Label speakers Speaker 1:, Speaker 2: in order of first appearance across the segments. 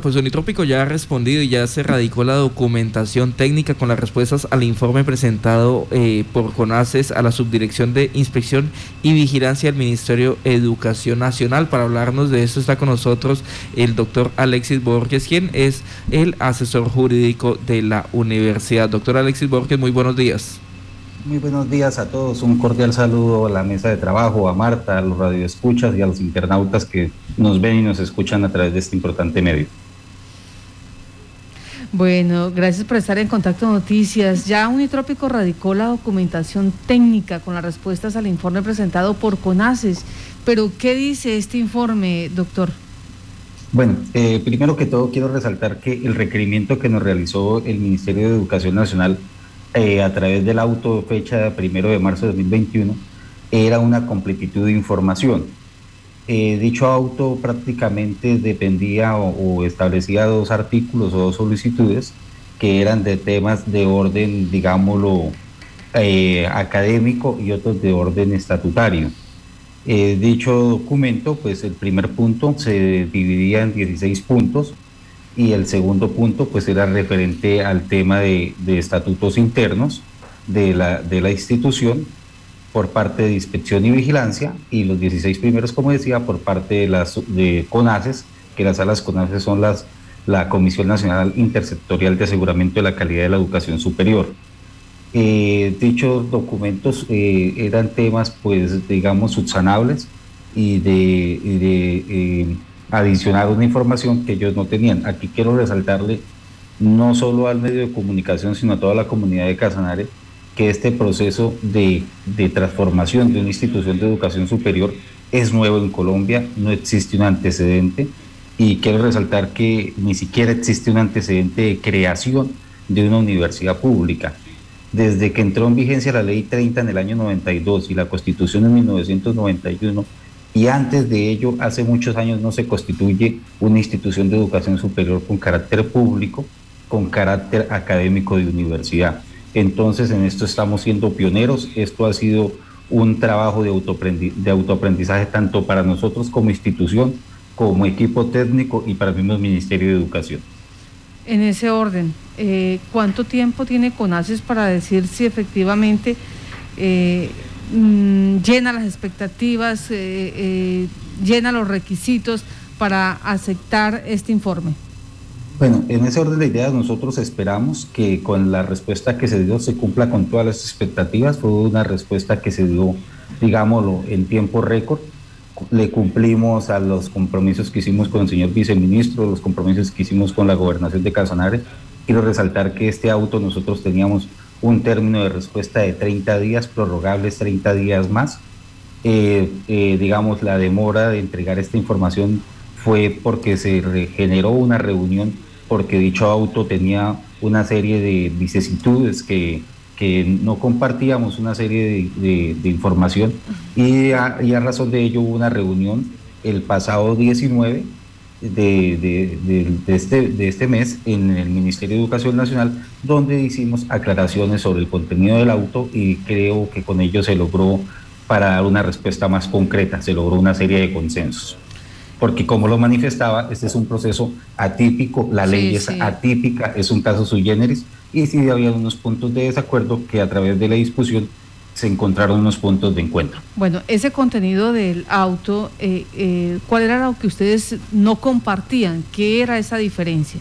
Speaker 1: Pues Unitrópico ya ha respondido y ya se radicó la documentación técnica con las respuestas al informe presentado eh, por CONACES a la Subdirección de Inspección y Vigilancia del Ministerio de Educación Nacional. Para hablarnos de esto está con nosotros el doctor Alexis Borges, quien es el asesor jurídico de la universidad. Doctor Alexis Borges, muy buenos días.
Speaker 2: Muy buenos días a todos. Un cordial saludo a la mesa de trabajo, a Marta, a los radioescuchas y a los internautas que nos ven y nos escuchan a través de este importante medio.
Speaker 3: Bueno, gracias por estar en Contacto Noticias. Ya Unitrópico radicó la documentación técnica con las respuestas al informe presentado por CONACES. Pero, ¿qué dice este informe, doctor?
Speaker 2: Bueno, eh, primero que todo quiero resaltar que el requerimiento que nos realizó el Ministerio de Educación Nacional eh, a través del auto fecha primero de marzo de 2021 era una completitud de información. Eh, dicho auto prácticamente dependía o, establecía dos artículos o dos solicitudes que eran de temas de orden, digámoslo, eh, académico y otros de orden estatutario. dicho documento, pues el primer punto se dividía en 16 puntos y el segundo punto pues era referente al tema de, estatutos internos de la, de la, institución por parte de inspección y vigilancia y los 16 primeros como decía por parte de las de CONACES que las salas CONACES son las la Comisión Nacional Intersectorial de Aseguramiento de la Calidad de la Educación Superior. Eh, dichos documentos eh, eran temas pues digamos subsanables y de, de eh, adicionar una información que ellos no tenían. Aquí quiero resaltarle no solo al medio de comunicación, sino a toda la comunidad de Casanare, que este proceso de, transformación de una institución de educación superior es nuevo en Colombia, no existe un antecedente y quiero resaltar que ni siquiera existe un antecedente de creación de una universidad pública. Desde que entró en vigencia la ley 30 en el año 92 y la constitución en 1991, y antes de ello, hace muchos años no se constituye una institución de educación superior con carácter público, con carácter académico de universidad. Entonces, en esto estamos siendo pioneros. Esto ha sido un trabajo de, autoaprendizaje tanto para nosotros como institución, como equipo técnico y para el mismo Ministerio de Educación.
Speaker 3: En ese orden, eh, ¿cuánto tiempo tiene CONACES para decir si efectivamente eh, Mm, llena las expectativas, eh, llena los requisitos para aceptar este informe?
Speaker 2: Bueno, en ese orden de ideas nosotros esperamos que con la respuesta que se dio se cumpla con todas las expectativas. Fue una respuesta que se dio, digámoslo, en tiempo récord. Le cumplimos a los compromisos que hicimos con el señor viceministro, los compromisos que hicimos con la gobernación de Casanare. Quiero resaltar que este auto nosotros teníamos un término de respuesta de 30 días, prorrogables 30 días más. Eh, eh, digamos, la demora de entregar esta información fue porque se generó una reunión, porque dicho auto tenía una serie de vicisitudes que, que no compartíamos, una serie de, información, y a, y a razón de ello hubo una reunión el pasado 19 de, este, de este mes en el Ministerio de Educación Nacional, donde hicimos aclaraciones sobre el contenido del auto y creo que con ello se logró, para dar una respuesta más concreta, se logró una serie de consensos. Porque como lo manifestaba, este es un proceso atípico, la ley es atípica, es un caso sui generis, y sí había unos puntos de desacuerdo que a través de la discusión se encontraron unos puntos de encuentro.
Speaker 3: Bueno, ese contenido del auto, eh, eh, ¿cuál era lo que ustedes no compartían? ¿Qué era esa diferencia?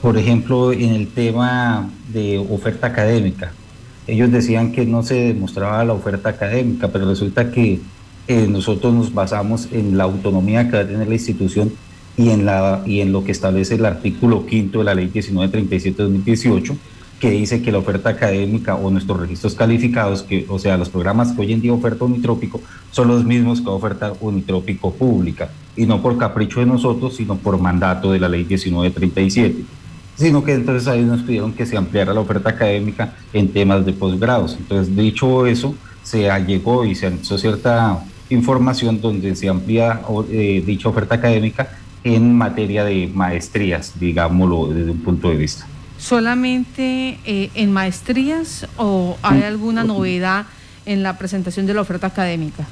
Speaker 2: Por ejemplo, en el tema de oferta académica, ellos decían que no se demostraba la oferta académica, pero resulta que eh, nosotros nos basamos en la autonomía que va a tener la institución y en, la, y en lo que establece el artículo quinto de la ley 1937-2018 que dice que la oferta académica o nuestros registros calificados, que, o sea, los programas que hoy en día oferta Unitrópico, son los mismos que oferta Unitrópico Pública, y no por capricho de nosotros, sino por mandato de la ley 1937 sino que entonces ahí nos pidieron que se ampliara la oferta académica en temas de posgrados. Entonces, dicho eso, se llegó y se anexó cierta información donde se amplía eh, dicha oferta académica en materia de maestrías, digámoslo desde un punto de vista
Speaker 3: solamente eh, en maestrías o hay mm. alguna novedad en la presentación de la oferta académica?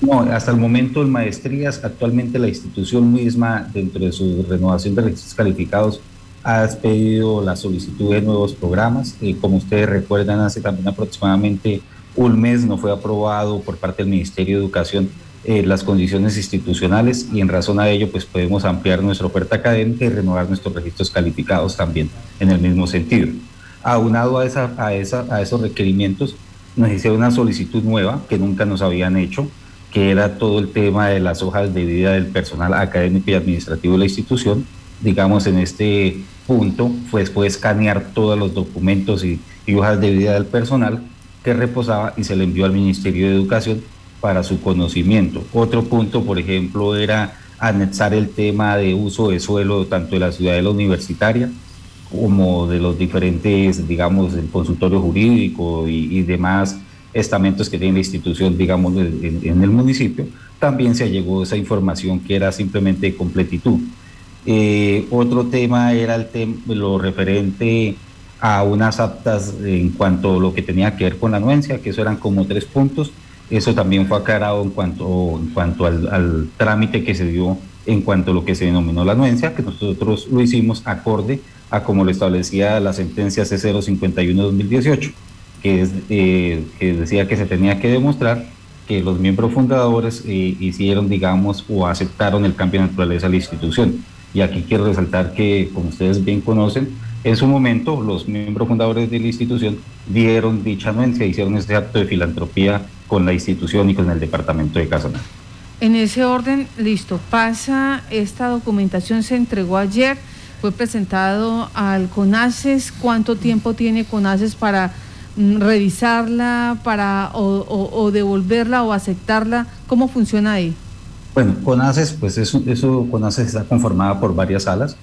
Speaker 2: No, hasta el momento en maestrías, actualmente la institución misma, dentro de su renovación de registros calificados, ha pedido la solicitud de nuevos programas. y como ustedes recuerdan, hace también aproximadamente un mes no fue aprobado por parte del Ministerio de Educación eh, las condiciones institucionales y en razón a ello pues podemos ampliar nuestra oferta académica y renovar nuestros registros calificados también en el mismo sentido. Aunado a, esa, a, esa, a esos requerimientos, nos hicieron una solicitud nueva que nunca nos habían hecho, que era todo el tema de las hojas de vida del personal académico y administrativo de la institución. Digamos, en este punto, pues fue escanear todos los documentos y, y hojas de vida del personal que reposaba y se le envió al Ministerio de Educación para su conocimiento. Otro punto, por ejemplo, era anexar el tema de uso de suelo tanto de la ciudadela universitaria como de los diferentes, digamos, el consultorio jurídico y, demás estamentos que tiene la institución, digamos, en, el municipio, también se llegó esa información que era simplemente de completitud. Eh, otro tema era el tema, lo referente a unas aptas en cuanto a lo que tenía que ver con la anuencia, que eso eran como tres puntos. Eso también fue aclarado en cuanto, en cuanto al, al, trámite que se dio en cuanto a lo que se denominó la anuencia, que nosotros lo hicimos acorde a como lo establecía la sentencia C051-2018, que, eh, que decía que se tenía que demostrar que los miembros fundadores eh, hicieron, digamos, o aceptaron el cambio de naturaleza de la institución. Y aquí quiero resaltar que, como ustedes bien conocen, en su momento los miembros fundadores de la institución dieron dicha anuencia, hicieron este acto de filantropía con la institución y con el departamento de Casanare.
Speaker 3: En ese orden, listo, pasa, esta documentación se entregó ayer, fue presentado al CONACES, ¿cuánto tiempo tiene CONACES para mm, revisarla, para o, devolverla o aceptarla? ¿Cómo funciona ahí?
Speaker 2: Bueno, CONACES, pues eso, eso CONACES está conformada por varias salas.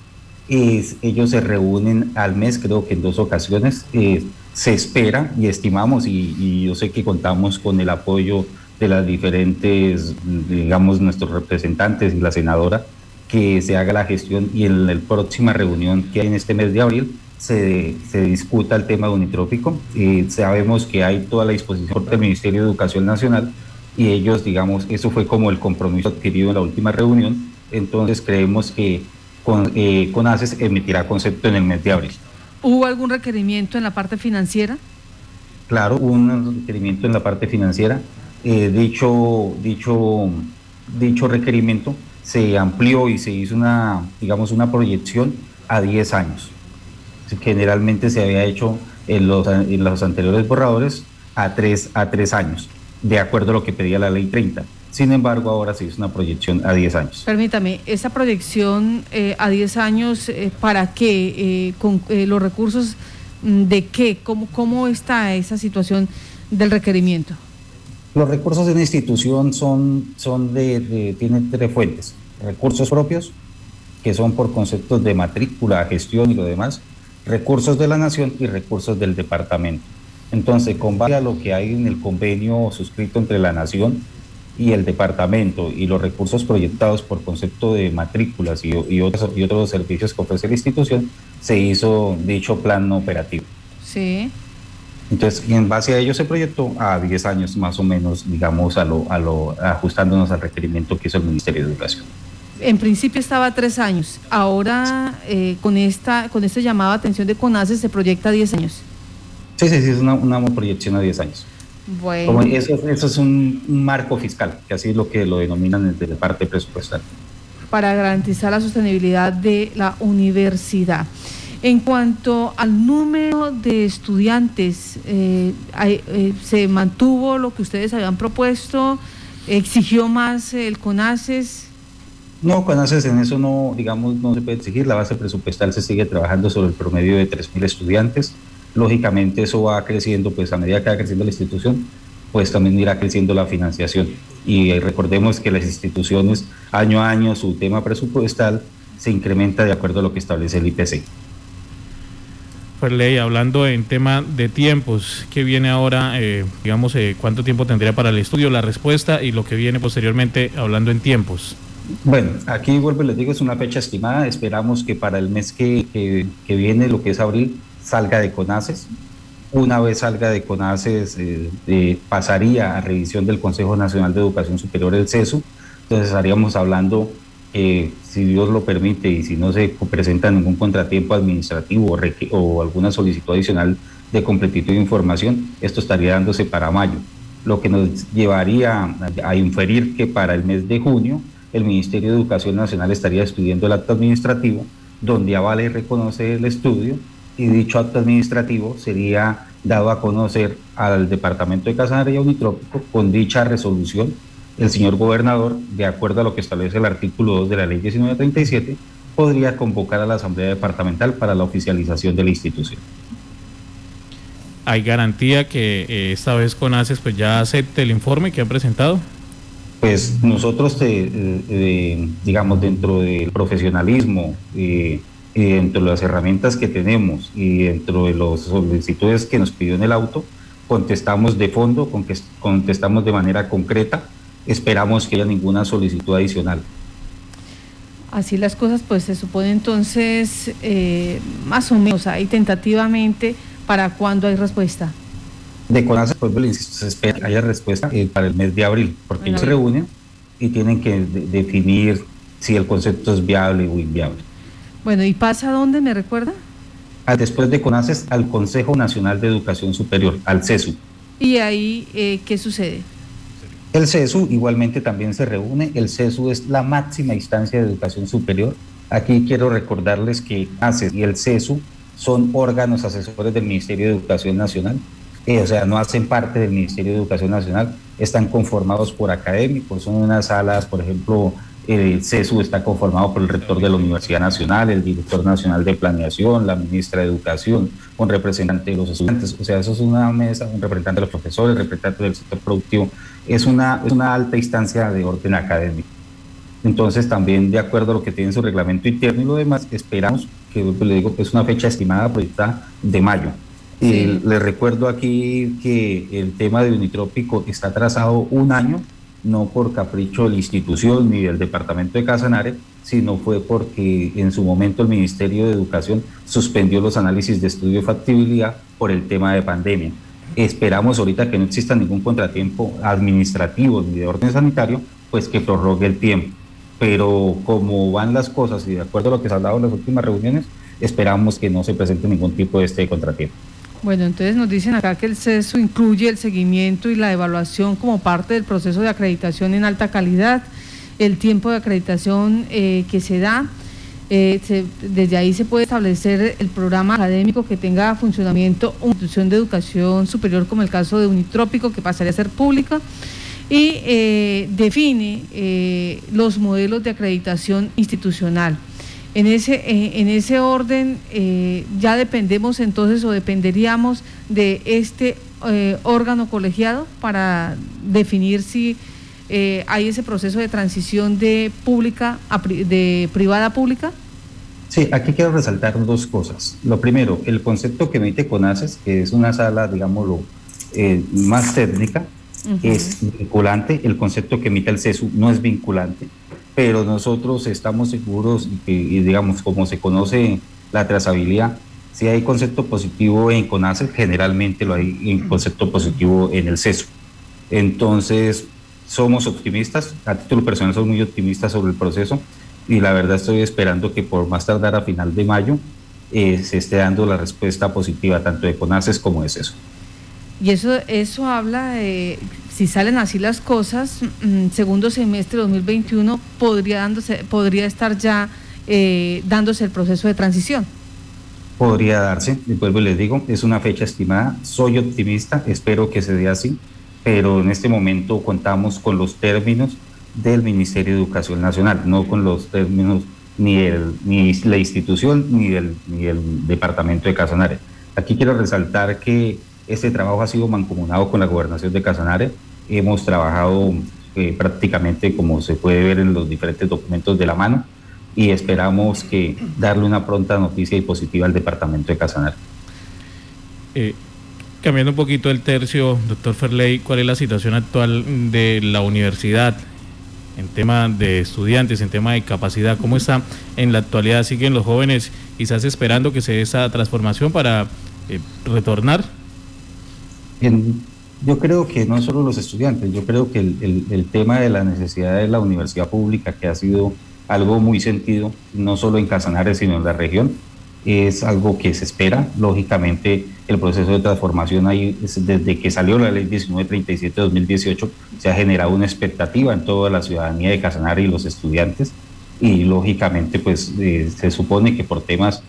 Speaker 2: Ellos se reúnen al mes, creo que en dos ocasiones. Eh, se espera y estimamos, y, yo sé que contamos con el apoyo de las diferentes, digamos, nuestros representantes y la senadora, que se haga la gestión y en la próxima reunión que hay en este mes de abril se, se discuta el tema de unitrópico. y sabemos que hay toda la disposición del Ministerio de Educación Nacional y ellos, digamos, eso fue como el compromiso adquirido en la última reunión, entonces creemos que con, eh, CONACES emitirá concepto en el mes de abril.
Speaker 3: ¿Hubo algún requerimiento en la parte financiera?
Speaker 2: Claro, hubo un requerimiento en la parte financiera. Eh, dicho, dicho, dicho requerimiento se amplió y se hizo una, digamos, una proyección a 10 años. Generalmente se había hecho en los, en los anteriores borradores a 3, a 3 años, de acuerdo a lo que pedía la ley 30. Sin embargo, ahora se hizo una proyección a 10 años.
Speaker 3: Permítame, esa proyección eh, a 10 años, eh, ¿para qué? Eh, ¿Con los recursos mm, de qué? ¿Cómo, ¿Cómo está esa situación del requerimiento?
Speaker 2: Los recursos de la institución son, son de, tienen tres fuentes. Recursos propios, que son por conceptos de matrícula, gestión y lo demás. Recursos de la nación y recursos del departamento. Entonces, con base a lo que hay en el convenio suscrito entre la nación y el departamento y los recursos proyectados por concepto de matrículas y, otros, y otros servicios que ofrece la institución, se hizo dicho plan operativo.
Speaker 3: Sí.
Speaker 2: Entonces, en base a ello se proyectó a 10 años más o menos, digamos, a lo, a lo, ajustándonos al requerimiento que hizo el Ministerio de Educación.
Speaker 3: En principio estaba a tres años, ahora eh, con, esta, con este llamado a atención de CONACE se proyecta a 10 años.
Speaker 2: Sí, sí, sí, es una, una proyección a 10 años. Bueno. eso, eso es un, marco fiscal, que así es lo que lo denominan desde la parte presupuestal.
Speaker 3: Para garantizar la sostenibilidad de la universidad. En cuanto al número de estudiantes, eh, eh, ¿se mantuvo lo que ustedes habían propuesto? ¿Exigió más el CONACES?
Speaker 2: No, CONACES en eso no, digamos, no se puede exigir. La base presupuestal se sigue trabajando sobre el promedio de 3.000 estudiantes lógicamente eso va creciendo, pues a medida que va creciendo la institución, pues también irá creciendo la financiación. Y recordemos que las instituciones año a año su tema presupuestal se incrementa de acuerdo a lo que establece el IPC.
Speaker 4: Pues ley, hablando en tema de tiempos, ¿qué viene ahora? Eh, digamos, eh, ¿cuánto tiempo tendría para el estudio, la respuesta y lo que viene posteriormente hablando en tiempos?
Speaker 2: Bueno, aquí vuelvo y les digo, es una fecha estimada. Esperamos que para el mes que, que, que viene, lo que es abril, salga de CONACES. Una vez salga de CONACES, eh, pasaría a revisión del Consejo Nacional de Educación Superior, el CESU. Entonces estaríamos hablando que, si Dios lo permite y si no se presenta ningún contratiempo administrativo o, o alguna solicitud adicional de completitud de información, esto estaría dándose para mayo, lo que nos llevaría a inferir que para el mes de junio el Ministerio de Educación Nacional estaría estudiando el acto administrativo donde avala y reconoce el estudio y dicho acto administrativo sería dado a conocer al Departamento de Casanare y Unitrópico con dicha resolución. El señor gobernador, de acuerdo a lo que establece el artículo 2 de la ley 1937, podría convocar a la Asamblea Departamental para la oficialización de la institución.
Speaker 4: ¿Hay garantía que eh, esta vez con ACES pues ya acepte el informe que han presentado?
Speaker 2: Pues nosotros, eh, eh, digamos, dentro del profesionalismo, y dentro de las herramientas que tenemos y dentro de las solicitudes que nos pidió en el auto, contestamos de fondo, contestamos de manera concreta, esperamos que haya ninguna solicitud adicional.
Speaker 3: Así las cosas, pues se supone entonces, más o menos, ahí tentativamente, ¿Para cuándo hay respuesta?
Speaker 2: De CONASA, pues insisto, se espera que haya respuesta eh, para el mes de abril, porque ellos se reúnen y tienen que definir si el concepto es viable o inviable.
Speaker 3: Bueno, ¿y pasa a dónde, me recuerda?
Speaker 2: Ah, después de CONACES al Consejo Nacional de Educación Superior, al CESU.
Speaker 3: ¿Y ahí eh, qué sucede?
Speaker 2: El CESU igualmente también se reúne. El CESU es la máxima instancia de educación superior. Aquí quiero recordarles que ACES y el CESU son órganos asesores del Ministerio de Educación Nacional, eh, o sea, no hacen parte del Ministerio de Educación Nacional, están conformados por académicos, son unas salas, por ejemplo, el CESU está conformado por el rector de la Universidad Nacional, el director nacional de planeación, la ministra de Educación, un representante de los estudiantes, o sea, eso es una mesa, un representante de los profesores, representante del sector productivo, es una, es una alta instancia de orden académico. Entonces, también de acuerdo a lo que tiene su reglamento interno y lo demás, esperamos que le digo es una fecha estimada proyectada de mayo. Y le recuerdo aquí que el tema de Unitrópico está trazado un año, no por capricho de la institución ni del departamento de Casanare, sino fue porque en su momento el Ministerio de Educación suspendió los análisis de estudio de factibilidad por el tema de pandemia. Esperamos ahorita que no exista ningún contratiempo administrativo ni de orden sanitario, pues que prorrogue el tiempo pero como van las cosas y de acuerdo a lo que se ha hablado en las últimas reuniones, esperamos que no se presente ningún tipo de este contratiempo.
Speaker 3: Bueno, entonces nos dicen acá que el CESO incluye el seguimiento y la evaluación como parte del proceso de acreditación en alta calidad, el tiempo de acreditación eh, que se da. Eh, desde ahí se puede establecer el programa académico que tenga funcionamiento una institución de educación superior como el caso de Unitrópico que pasaría a ser pública y eh, define los modelos de acreditación institucional. En ese, eh, en ese orden ya dependemos entonces o dependeríamos de este órgano colegiado para definir si hay ese proceso de transición de pública a de privada a pública.
Speaker 2: Sí, aquí quiero resaltar dos cosas. Lo primero, el concepto que emite CONACES, que es una sala, digámoslo, más técnica, es vinculante, el concepto que emite el CESU no es vinculante, pero nosotros estamos seguros y, que, digamos, como se conoce la trazabilidad, si hay concepto positivo en CONACE, generalmente lo hay en concepto positivo en el CESU. Entonces, somos optimistas, a título personal soy muy optimista sobre el proceso y la verdad estoy esperando que por más tardar a final de mayo eh, se esté dando la respuesta positiva tanto de CONACES como de CESU.
Speaker 3: Y eso, eso habla de, si salen así las cosas, mm, segundo semestre de 2021 podría, dándose, podría estar ya eh, dándose el proceso de transición.
Speaker 2: Podría darse, y vuelvo y les digo, es una fecha estimada, soy optimista, espero que se dé así, pero en este momento contamos con los términos del Ministerio de Educación Nacional, no con los términos ni, el, ni la institución ni el, ni el Departamento de Casanare. Aquí quiero resaltar que este trabajo ha sido mancomunado con la gobernación de Casanare. Hemos trabajado eh, prácticamente como se puede ver en los diferentes documentos de la mano y esperamos que darle una pronta noticia y positiva al departamento de Casanare.
Speaker 4: Eh, cambiando un poquito el tercio, doctor Ferley, ¿cuál es la situación actual de la universidad en tema de estudiantes, en tema de capacidad? ¿Cómo está en la actualidad? ¿Siguen los jóvenes quizás esperando que se dé esa transformación para eh, retornar
Speaker 2: yo creo que no solo los estudiantes, yo creo que el, el, tema de la necesidad de la universidad pública, que ha sido algo muy sentido, no solo en Casanares, sino en la región, es algo que se espera. Lógicamente, el proceso de transformación ahí, desde que salió la ley 1937-2018, se ha generado una expectativa en toda la ciudadanía de Casanare y los estudiantes. Y lógicamente, pues eh, se supone que por temas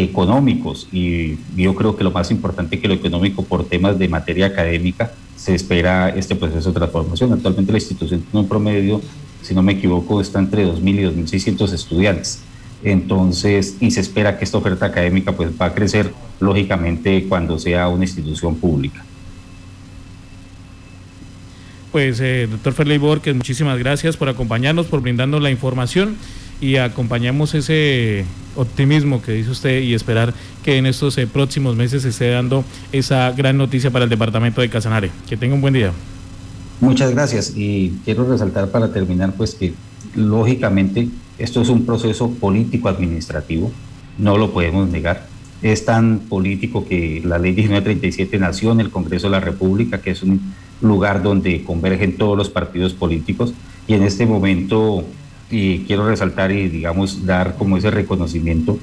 Speaker 2: económicos, y yo creo que lo más importante que lo económico por temas de materia académica, se espera este proceso de transformación. Actualmente la institución tiene un promedio, si no me equivoco, está entre 2.000 y 2.600 estudiantes. Entonces, y se espera que esta oferta académica pues va a crecer lógicamente cuando sea una institución pública.
Speaker 4: Pues, eh, doctor Ferley Borges, muchísimas gracias por acompañarnos, por brindarnos la información y acompañamos ese optimismo que dice usted y esperar que en estos eh, próximos meses se esté dando esa gran noticia para el departamento de Casanare. Que tenga un buen día.
Speaker 2: Muchas gracias y quiero resaltar para terminar pues que lógicamente esto es un proceso político administrativo, no lo podemos negar. Es tan político que la ley 1937 nació en el Congreso de la República, que es un lugar donde convergen todos los partidos políticos y en este momento y quiero resaltar y, digamos, dar como ese reconocimiento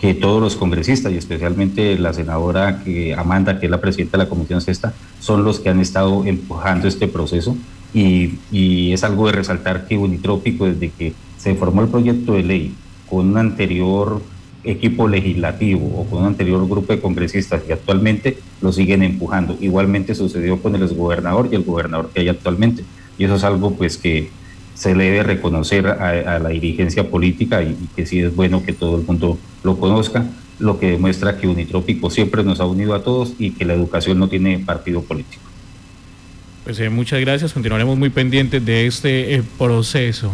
Speaker 2: que todos los congresistas y especialmente la senadora que, Amanda, que es la presidenta de la Comisión Sexta, son los que han estado empujando este proceso y, y es algo de resaltar que Unitrópico, desde que se formó el proyecto de ley con un anterior equipo legislativo o con un anterior grupo de congresistas y actualmente lo siguen empujando. Igualmente sucedió con el exgobernador y el gobernador que hay actualmente. Y eso es algo pues que se le debe reconocer a, la dirigencia política y, que sí es bueno que todo el mundo lo conozca, lo que demuestra que Unitrópico siempre nos ha unido a todos y que la educación no tiene partido político.
Speaker 4: Pues eh, muchas gracias, continuaremos muy pendientes de este eh, proceso.